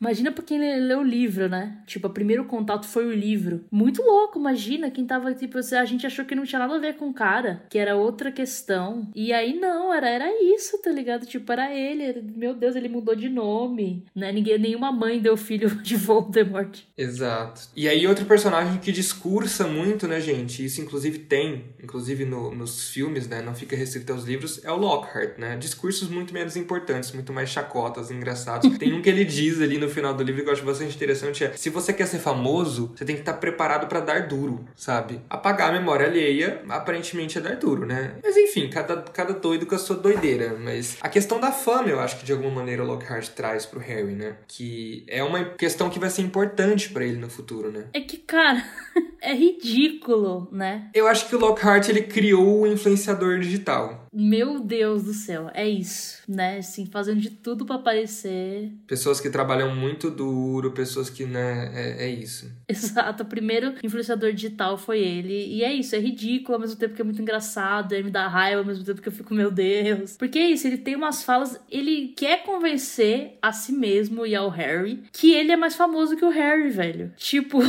Imagina pra quem leu o livro, né? Tipo, o primeiro contato foi o livro. Muito louco, imagina quem tava, tipo, a gente achou que não tinha nada a ver com o cara, que era outra questão. E aí não, era, era isso, tá ligado? Tipo, era ele. Meu Deus, ele mudou de nome, né? Ninguém, nenhuma mãe deu filho de Voldemort. Exato. E aí outro personagem que discursa muito, né, gente? Isso inclusive tem, inclusive no, nos filmes, né? Não fica restrito aos livros, é o Lockhart, né? Discursos muito menos importantes, muito mais chacotas, engraçados. tem um que ele diz ali no no final do livro que eu acho bastante interessante é: se você quer ser famoso, você tem que estar preparado para dar duro, sabe? Apagar a memória alheia, aparentemente é dar duro, né? Mas enfim, cada, cada doido com a sua doideira. Mas a questão da fama, eu acho que de alguma maneira o Lockhart traz pro Harry, né? Que é uma questão que vai ser importante para ele no futuro, né? É que, cara, é ridículo, né? Eu acho que o Lockhart ele criou o influenciador digital. Meu Deus do céu, é isso, né? Assim, fazendo de tudo para aparecer. Pessoas que trabalham muito duro, pessoas que, né, é, é, isso. Exato, o primeiro influenciador digital foi ele. E é isso, é ridículo ao mesmo tempo que é muito engraçado, ele me dá raiva ao mesmo tempo que eu fico, meu Deus. Porque é isso, ele tem umas falas, ele quer convencer a si mesmo e ao Harry que ele é mais famoso que o Harry, velho. Tipo.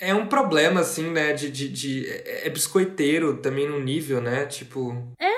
É um problema, assim, né? De, de, de é, é biscoiteiro também no nível, né? Tipo. É,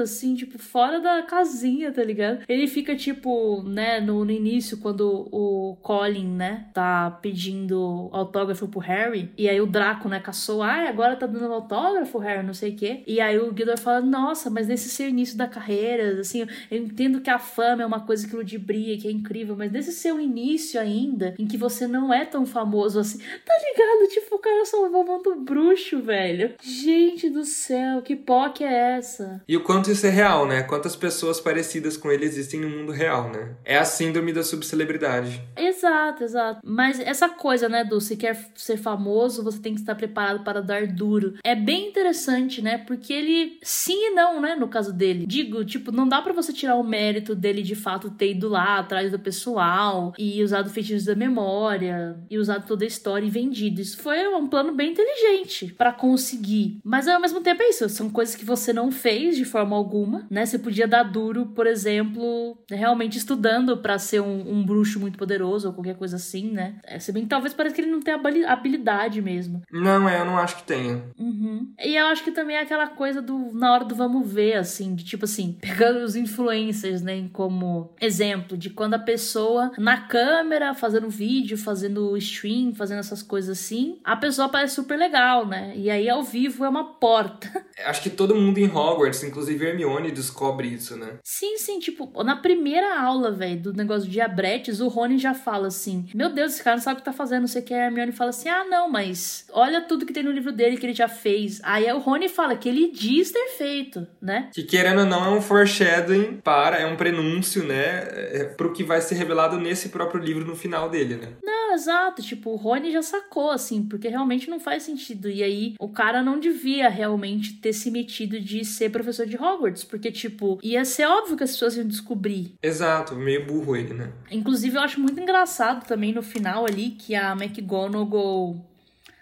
assim, tipo, fora da casinha, tá ligado? Ele fica, tipo, né, no, no início, quando o Colin, né, tá pedindo autógrafo pro Harry, e aí o Draco, né, caçou, ah, agora tá dando autógrafo, Harry, não sei o quê. E aí o Gildor fala, nossa, mas nesse seu início da carreira, assim, eu entendo que a fama é uma coisa que ludibria, que é incrível, mas nesse seu início ainda, em que você não é tão famoso assim, tá ligado? Tipo, o cara salvou o mundo bruxo, velho. Gente do céu, que POC é essa? E o quanto isso é real, né? Quantas pessoas parecidas com ele existem no mundo real, né? É a síndrome da subcelebridade. Exato, exato. Mas essa coisa, né, do se quer ser famoso, você tem que estar preparado para dar duro. É bem interessante, né? Porque ele sim e não, né, no caso dele. Digo, tipo, não dá para você tirar o mérito dele de fato ter ido lá atrás do pessoal e usado feitiços da memória e usado toda a história e vendido. Isso foi um plano bem inteligente para conseguir. Mas ao mesmo tempo é isso, são coisas que você não fez poderes de forma alguma, né? Você podia dar duro, por exemplo, realmente estudando para ser um, um, bruxo muito poderoso ou qualquer coisa assim, né? É, se bem que talvez pareça que ele não tenha habilidade mesmo. Não, é, eu não acho que tenha. Uhum. E eu acho que também é aquela coisa do na hora do vamos ver, assim, de tipo assim, pegando os influencers, né, como exemplo de quando a pessoa na câmera, fazendo vídeo, fazendo stream, fazendo essas coisas assim, a pessoa parece super legal, né? E aí ao vivo é uma porta. Acho que todo mundo em Hogwarts, inclusive Hermione, descobre isso, né? Sim, sim, tipo, na primeira aula, velho, do negócio de diabretes, o Rony já fala assim: Meu Deus, esse cara não sabe o que tá fazendo, não sei o que. A Hermione fala assim: Ah, não, mas olha tudo que tem no livro dele que ele já fez. Aí o Rony fala que ele diz ter feito, né? Que querendo ou não é um foreshadowing para, é um prenúncio, né? É, pro que vai ser revelado nesse próprio livro no final dele, né? Não, exato. Tipo, o Rony já sacou, assim, porque realmente não faz sentido. E aí o cara não devia realmente ter se metido de ser professor de Hogwarts, porque, tipo, ia ser óbvio que as pessoas iam descobrir. Exato, meio burro ele, né? Inclusive, eu acho muito engraçado também no final ali que a McGonagall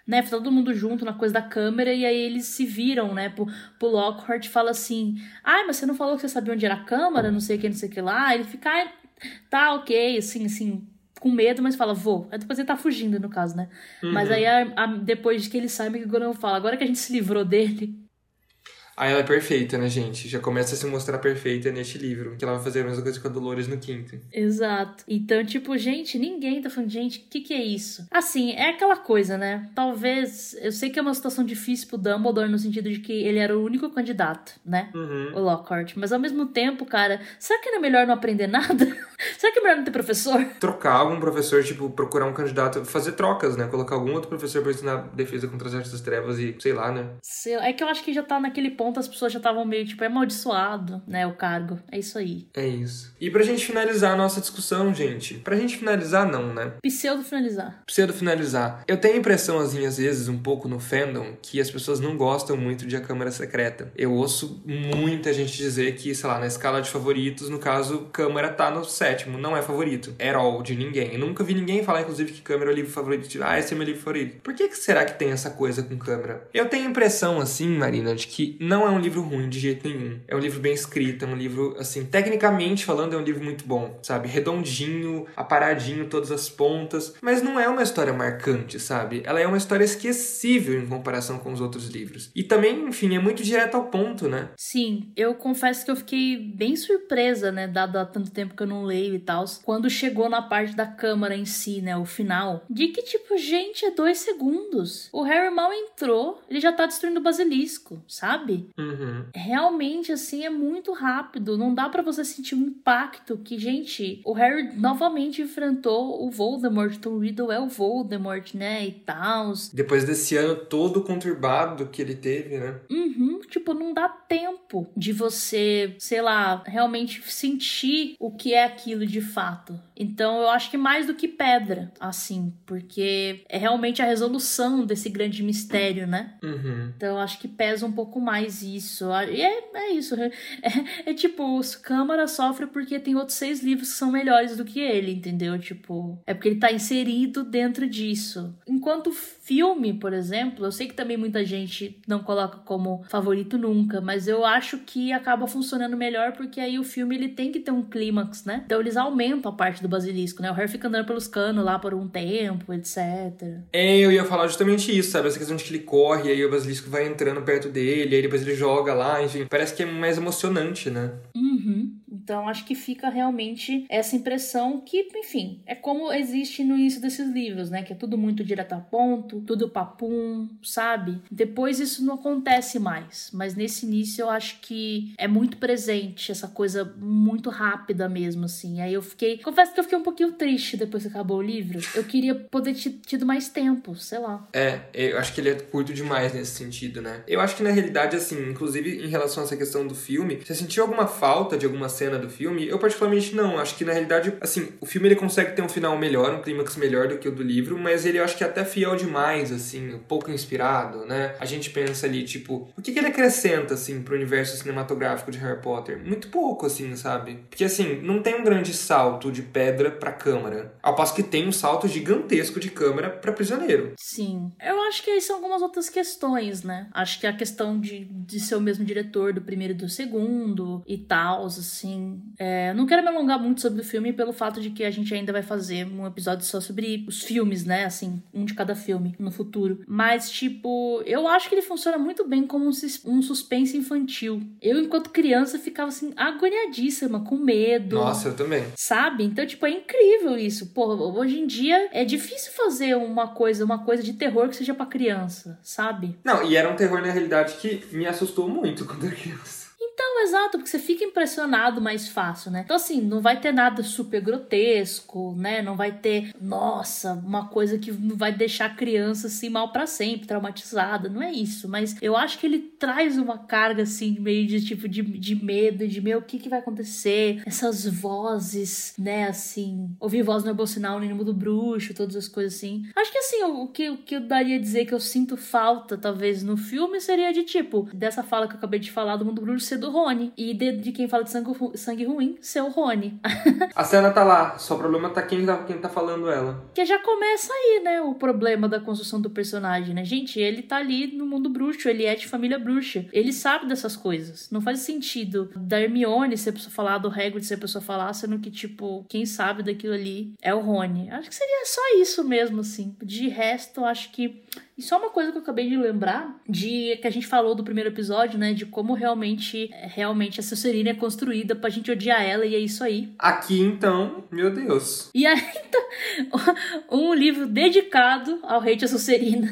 né, todo mundo junto na coisa da câmera, e aí eles se viram, né, pro, pro Lockhart e fala assim, ai, mas você não falou que você sabia onde era a câmara, não sei o que, não sei o que lá, ele fica, ah, tá, ok, assim, assim, com medo, mas fala, vou. Aí depois ele tá fugindo, no caso, né? Uhum. Mas aí, a, a, depois que ele sai, o fala, agora que a gente se livrou dele, Aí ela é perfeita, né, gente? Já começa a se mostrar perfeita neste livro. Que ela vai fazer a mesma coisa com a Dolores no quinto. Exato. Então, tipo, gente, ninguém tá falando, gente, o que, que é isso? Assim, é aquela coisa, né? Talvez. Eu sei que é uma situação difícil pro Dumbledore no sentido de que ele era o único candidato, né? Uhum. O Lockhart. Mas ao mesmo tempo, cara, será que não é melhor não aprender nada? será que é melhor não ter professor? Trocar algum professor, tipo, procurar um candidato, fazer trocas, né? Colocar algum outro professor pra ensinar defesa contra as artes das trevas e sei lá, né? É que eu acho que já tá naquele ponto as pessoas já estavam meio, tipo, é amaldiçoado, né, o cargo. É isso aí. É isso. E pra gente finalizar a nossa discussão, gente, pra gente finalizar, não, né? Pseudo finalizar. Pseudo finalizar. Eu tenho a impressão, assim, às vezes, um pouco no fandom, que as pessoas não gostam muito de A Câmara Secreta. Eu ouço muita gente dizer que, sei lá, na escala de favoritos, no caso, Câmara tá no sétimo, não é favorito. At all, de ninguém. Eu nunca vi ninguém falar, inclusive, que Câmara é o livro favorito. Ah, esse é meu livro favorito. Por que, que será que tem essa coisa com Câmara? Eu tenho a impressão, assim, Marina, de que não é um livro ruim de jeito nenhum. É um livro bem escrito, é um livro, assim, tecnicamente falando, é um livro muito bom, sabe? Redondinho, aparadinho, todas as pontas. Mas não é uma história marcante, sabe? Ela é uma história esquecível em comparação com os outros livros. E também, enfim, é muito direto ao ponto, né? Sim, eu confesso que eu fiquei bem surpresa, né? Dado há tanto tempo que eu não leio e tal. Quando chegou na parte da câmara em si, né? O final. De que, tipo, gente, é dois segundos. O Harry mal entrou, ele já tá destruindo o basilisco, sabe? Uhum. Realmente, assim, é muito rápido. Não dá para você sentir o um impacto que, gente, o Harry novamente enfrentou o Voldemort. O Riddle é o Voldemort, né? E tal. Depois desse ano todo conturbado que ele teve, né? Uhum. Tipo, não dá tempo de você, sei lá, realmente sentir o que é aquilo de fato. Então, eu acho que mais do que pedra, assim, porque é realmente a resolução desse grande mistério, né? Uhum. Então, eu acho que pesa um pouco mais isso. E é, é isso. É, é, tipo, os Câmara sofre porque tem outros seis livros que são melhores do que ele, entendeu? Tipo, é porque ele tá inserido dentro disso. Enquanto filme, por exemplo, eu sei que também muita gente não coloca como favorito nunca, mas eu acho que acaba funcionando melhor porque aí o filme ele tem que ter um clímax, né? Então eles aumentam a parte do basilisco, né? O Harry fica andando pelos canos lá por um tempo, etc. É, eu ia falar justamente isso, sabe? Essa questão de que ele corre, aí o basilisco vai entrando perto dele, aí depois ele joga lá, enfim. Parece que é mais emocionante, né? Uhum. Então acho que fica realmente essa impressão que, enfim, é como existe no início desses livros, né? Que é tudo muito direto a ponto, tudo papum, sabe? Depois isso não acontece mais, mas nesse início eu acho que é muito presente essa coisa muito rápida mesmo, assim. Aí eu fiquei, confesso que eu fiquei um pouquinho triste depois que acabou o livro. Eu queria poder ter tido mais tempo, sei lá. É, eu acho que ele é curto demais nesse sentido, né? Eu acho que na realidade, assim, inclusive em relação a essa questão do filme, você sentiu alguma falta de alguma cena pena do filme, eu particularmente não. Acho que na realidade, assim, o filme ele consegue ter um final melhor, um clímax melhor do que o do livro, mas ele eu acho que é até fiel demais, assim, um pouco inspirado, né? A gente pensa ali, tipo, o que, que ele acrescenta, assim, pro universo cinematográfico de Harry Potter? Muito pouco, assim, sabe? Porque, assim, não tem um grande salto de pedra pra câmara, ao passo que tem um salto gigantesco de câmara pra prisioneiro. Sim. Eu acho que aí são algumas outras questões, né? Acho que a questão de, de ser o mesmo diretor do primeiro e do segundo e tal, assim. É, não quero me alongar muito sobre o filme pelo fato de que a gente ainda vai fazer um episódio só sobre os filmes, né? Assim, um de cada filme no futuro. Mas, tipo, eu acho que ele funciona muito bem como um suspense infantil. Eu, enquanto criança, ficava assim, agoniadíssima, com medo. Nossa, eu também. Sabe? Então, tipo, é incrível isso. Pô, hoje em dia é difícil fazer uma coisa, uma coisa de terror que seja para criança, sabe? Não, e era um terror na realidade que me assustou muito quando era criança. Então, exato, porque você fica impressionado mais fácil, né? Então, assim, não vai ter nada super grotesco, né? Não vai ter, nossa, uma coisa que vai deixar a criança assim mal para sempre, traumatizada. Não é isso. Mas eu acho que ele traz uma carga, assim, meio de tipo de, de medo, de meu, o que, que vai acontecer? Essas vozes, né? Assim, ouvir voz no é bom sinal, no do bruxo, todas as coisas assim. Acho que, assim, o, que, o que eu daria a dizer que eu sinto falta, talvez, no filme seria de tipo, dessa fala que eu acabei de falar do mundo bruxo ser do Rony. E de, de quem fala de sangue, sangue ruim, ser o Rony. a cena tá lá, só o problema tá quem, tá quem tá falando ela. Que já começa aí, né? O problema da construção do personagem, né? Gente, ele tá ali no mundo bruxo, ele é de família bruxa. Ele sabe dessas coisas. Não faz sentido da Hermione ser a pessoa falar, do Hagrid ser a pessoa falar, sendo que, tipo, quem sabe daquilo ali é o Rony. Acho que seria só isso mesmo, assim. De resto, acho que e só uma coisa que eu acabei de lembrar, de que a gente falou do primeiro episódio, né? De como realmente, realmente a Sonserina é construída pra gente odiar ela, e é isso aí. Aqui, então, meu Deus. E aí, então, um livro dedicado ao rei de Sonserina.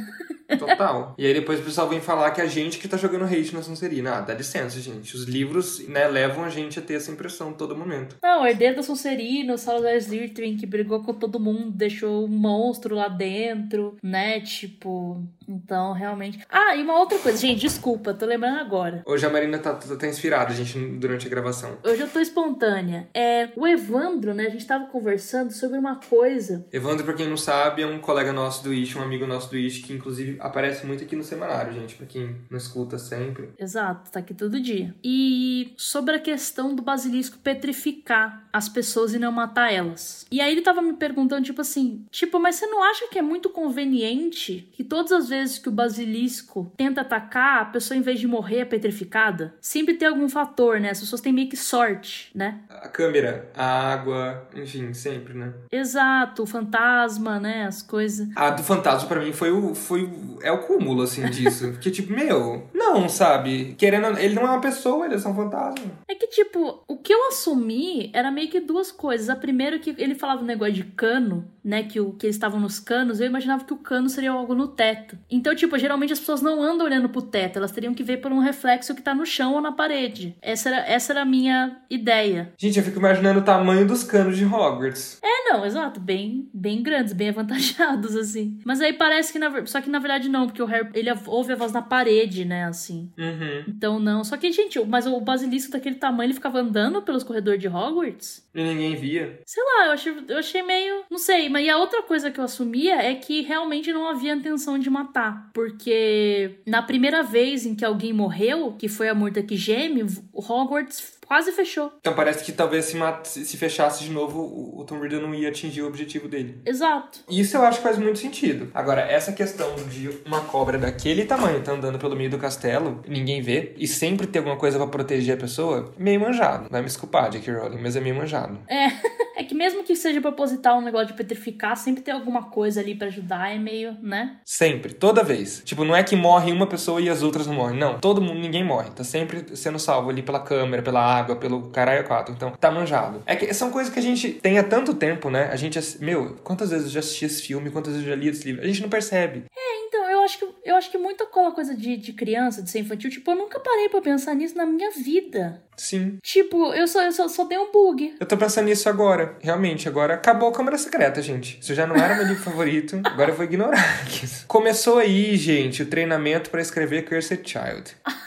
Total. e aí depois o pessoal vem falar que a gente que tá jogando hate na Sonserina. Ah, dá licença, gente. Os livros, né, levam a gente a ter essa impressão todo momento. Não, herdeiro da Sonserina, o Salazar Slytherin, que brigou com todo mundo, deixou um monstro lá dentro, né? Tipo, então, realmente. Ah, e uma outra coisa, gente, desculpa, tô lembrando agora. Hoje a Marina tá, tá, tá inspirada, gente, durante a gravação. Hoje eu tô espontânea. É, o Evandro, né, a gente tava conversando sobre uma coisa. Evandro, pra quem não sabe, é um colega nosso do Ish, um amigo nosso do Ish, que inclusive aparece muito aqui no semanário, gente, pra quem não escuta sempre. Exato, tá aqui todo dia. E sobre a questão do basilisco petrificar as pessoas e não matar elas. E aí ele tava me perguntando, tipo assim, tipo, mas você não acha que é muito conveniente que todas as vezes que o basilisco tenta atacar, a pessoa, em vez de morrer, é petrificada? Sempre tem algum fator, né? As pessoas têm meio que sorte, né? A câmera, a água, enfim, sempre, né? Exato, o fantasma, né? As coisas. A do fantasma, para mim, foi o, foi o é o cúmulo, assim, disso. Porque, tipo, meu, não, sabe? Querendo. Ele não é uma pessoa, ele é só um fantasma. É que, tipo, o que eu assumi era meio que duas coisas. A primeira que ele falava um negócio de cano, né? Que, o, que eles estavam nos canos, eu imaginava que o cano seria algo no teto. Então, tipo, geralmente as pessoas não andam olhando pro teto, elas teriam que ver por um reflexo que tá no chão ou na parede. Essa era, essa era a minha ideia. Gente, eu fico imaginando o tamanho dos canos de Hogwarts. É, não, exato. Bem, bem grandes, bem avantajados, assim. Mas aí parece que, na, só que na verdade não, porque o Harry, ele ouve a voz na parede, né, assim. Uhum. Então não. Só que, gente, mas o basilisco daquele tamanho, ele ficava andando pelos corredores de Hogwarts? E ninguém via. Sei lá, eu achei, eu achei meio. Não sei, mas e a outra coisa que eu assumia é que realmente não havia intenção de matar. Porque na primeira vez em que alguém morreu, que foi a Murta que geme, o Hogwarts quase fechou. Então parece que talvez se, se fechasse de novo, o, o Tom Riddle não ia atingir o objetivo dele. Exato. Isso eu acho que faz muito sentido. Agora, essa questão de uma cobra daquele tamanho tá andando pelo meio do castelo, ninguém vê, e sempre ter alguma coisa para proteger a pessoa, meio manjado. Vai me desculpar, J.K. Rowling, mas é meio manjado. É, é que mesmo que seja proposital um negócio de petrificar, sempre ter alguma coisa ali para ajudar é meio, né? Sempre, toda vez. Tipo, não é que morre uma pessoa e as outras não morrem. Não, todo mundo, ninguém morre. Tá sempre sendo salvo ali pela câmera, pela água, pelo caralho 4. Então, tá manjado. É que são coisas que a gente tem há tanto tempo, né? A gente, meu, quantas vezes eu já assisti esse filme, quantas vezes eu já li esse livro? A gente não percebe. É, então, eu acho que, eu acho que muita aquela coisa de, de criança, de ser infantil, tipo, eu nunca parei pra pensar nisso na minha vida. Sim. Tipo, eu só, eu só, só dei um bug. Eu tô pensando nisso agora. Realmente, agora acabou a câmera secreta, gente. Isso já não era meu livro favorito. Agora eu vou ignorar. Começou aí, gente, o treinamento para escrever Cursed Child.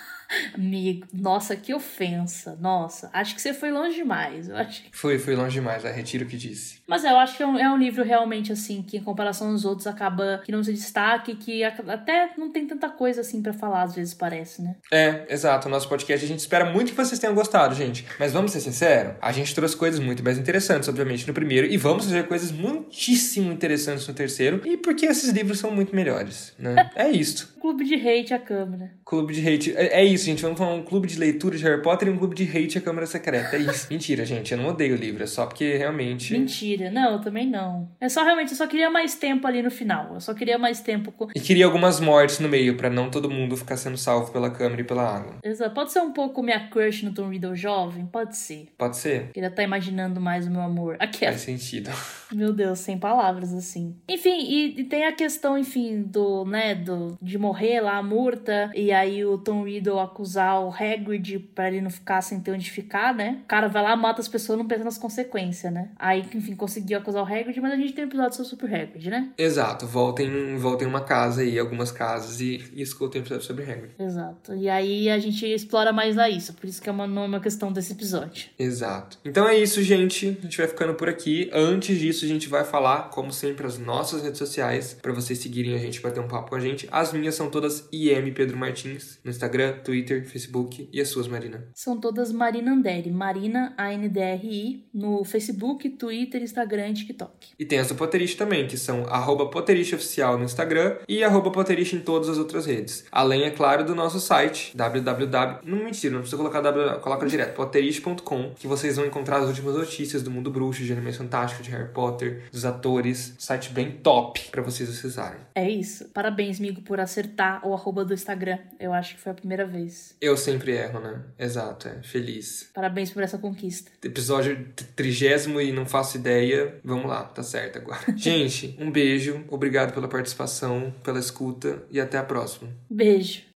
Amigo, nossa, que ofensa. Nossa, acho que você foi longe demais. Eu acho. Foi, foi longe demais, a retiro o que disse. Mas eu acho que é um, é um livro realmente assim, que em comparação aos outros acaba que não se destaque, que até não tem tanta coisa assim para falar, às vezes parece, né? É, exato. O nosso podcast a gente espera muito que vocês tenham gostado, gente. Mas vamos ser sinceros, a gente trouxe coisas muito mais interessantes, obviamente, no primeiro, e vamos fazer coisas muitíssimo interessantes no terceiro, e porque esses livros são muito melhores, né? é isto. Clube de hate a câmera. Clube de hate. É, é, isso, gente. Vamos falar um clube de leitura de Harry Potter e um clube de hate a câmera secreta. É isso. Mentira, gente. Eu não odeio o livro. É só porque realmente. Mentira. Não, eu também não. É só realmente, eu só queria mais tempo ali no final. Eu só queria mais tempo. Com... E queria algumas mortes no meio, para não todo mundo ficar sendo salvo pela câmera e pela água. Exato. Pode ser um pouco minha crush no Tom Riddle jovem? Pode ser. Pode ser. Queria estar tá imaginando mais o meu amor. Aquela. Faz sentido. Meu Deus, sem palavras, assim. Enfim, e, e tem a questão, enfim, do, né, do, de morrer lá, a murta, e aí o Tom Riddle acusar o Hagrid pra ele não ficar sem ter onde ficar, né? O cara vai lá, mata as pessoas, não pensa nas consequências, né? Aí, enfim, conseguiu acusar o Hagrid, mas a gente tem um episódio sobre o Hagrid, né? Exato, voltem, voltem uma casa aí, algumas casas, e, e escutem um episódio sobre Hagrid. Exato, e aí a gente explora mais lá isso, por isso que é uma, é uma questão desse episódio. Exato. Então é isso, gente, a gente vai ficando por aqui. Antes disso, a gente vai falar, como sempre, as nossas redes sociais, para vocês seguirem a gente, bater um papo com a gente. As minhas são todas IM Pedro Martins, no Instagram, Twitter, Facebook e as suas, Marina? São todas Marina Anderi, Marina A-N-D-R-I, no Facebook, Twitter, Instagram e TikTok. E tem as do Potterish também, que são arroba Oficial no Instagram e arroba Potterish em todas as outras redes. Além, é claro, do nosso site, www... Não, mentira, não precisa colocar w... Coloca direto, potterish.com, que vocês vão encontrar as últimas notícias do mundo bruxo, de animação fantástica, de Harry Potter, dos atores. Site bem top para vocês acessarem. É isso. Parabéns, amigo, por acertar o arroba do Instagram. Eu acho que foi a primeira vez. Eu sempre erro, né? Exato, é. Feliz. Parabéns por essa conquista. Episódio trigésimo e não faço ideia. Vamos lá, tá certo agora. Gente, um beijo. Obrigado pela participação, pela escuta e até a próxima. Beijo.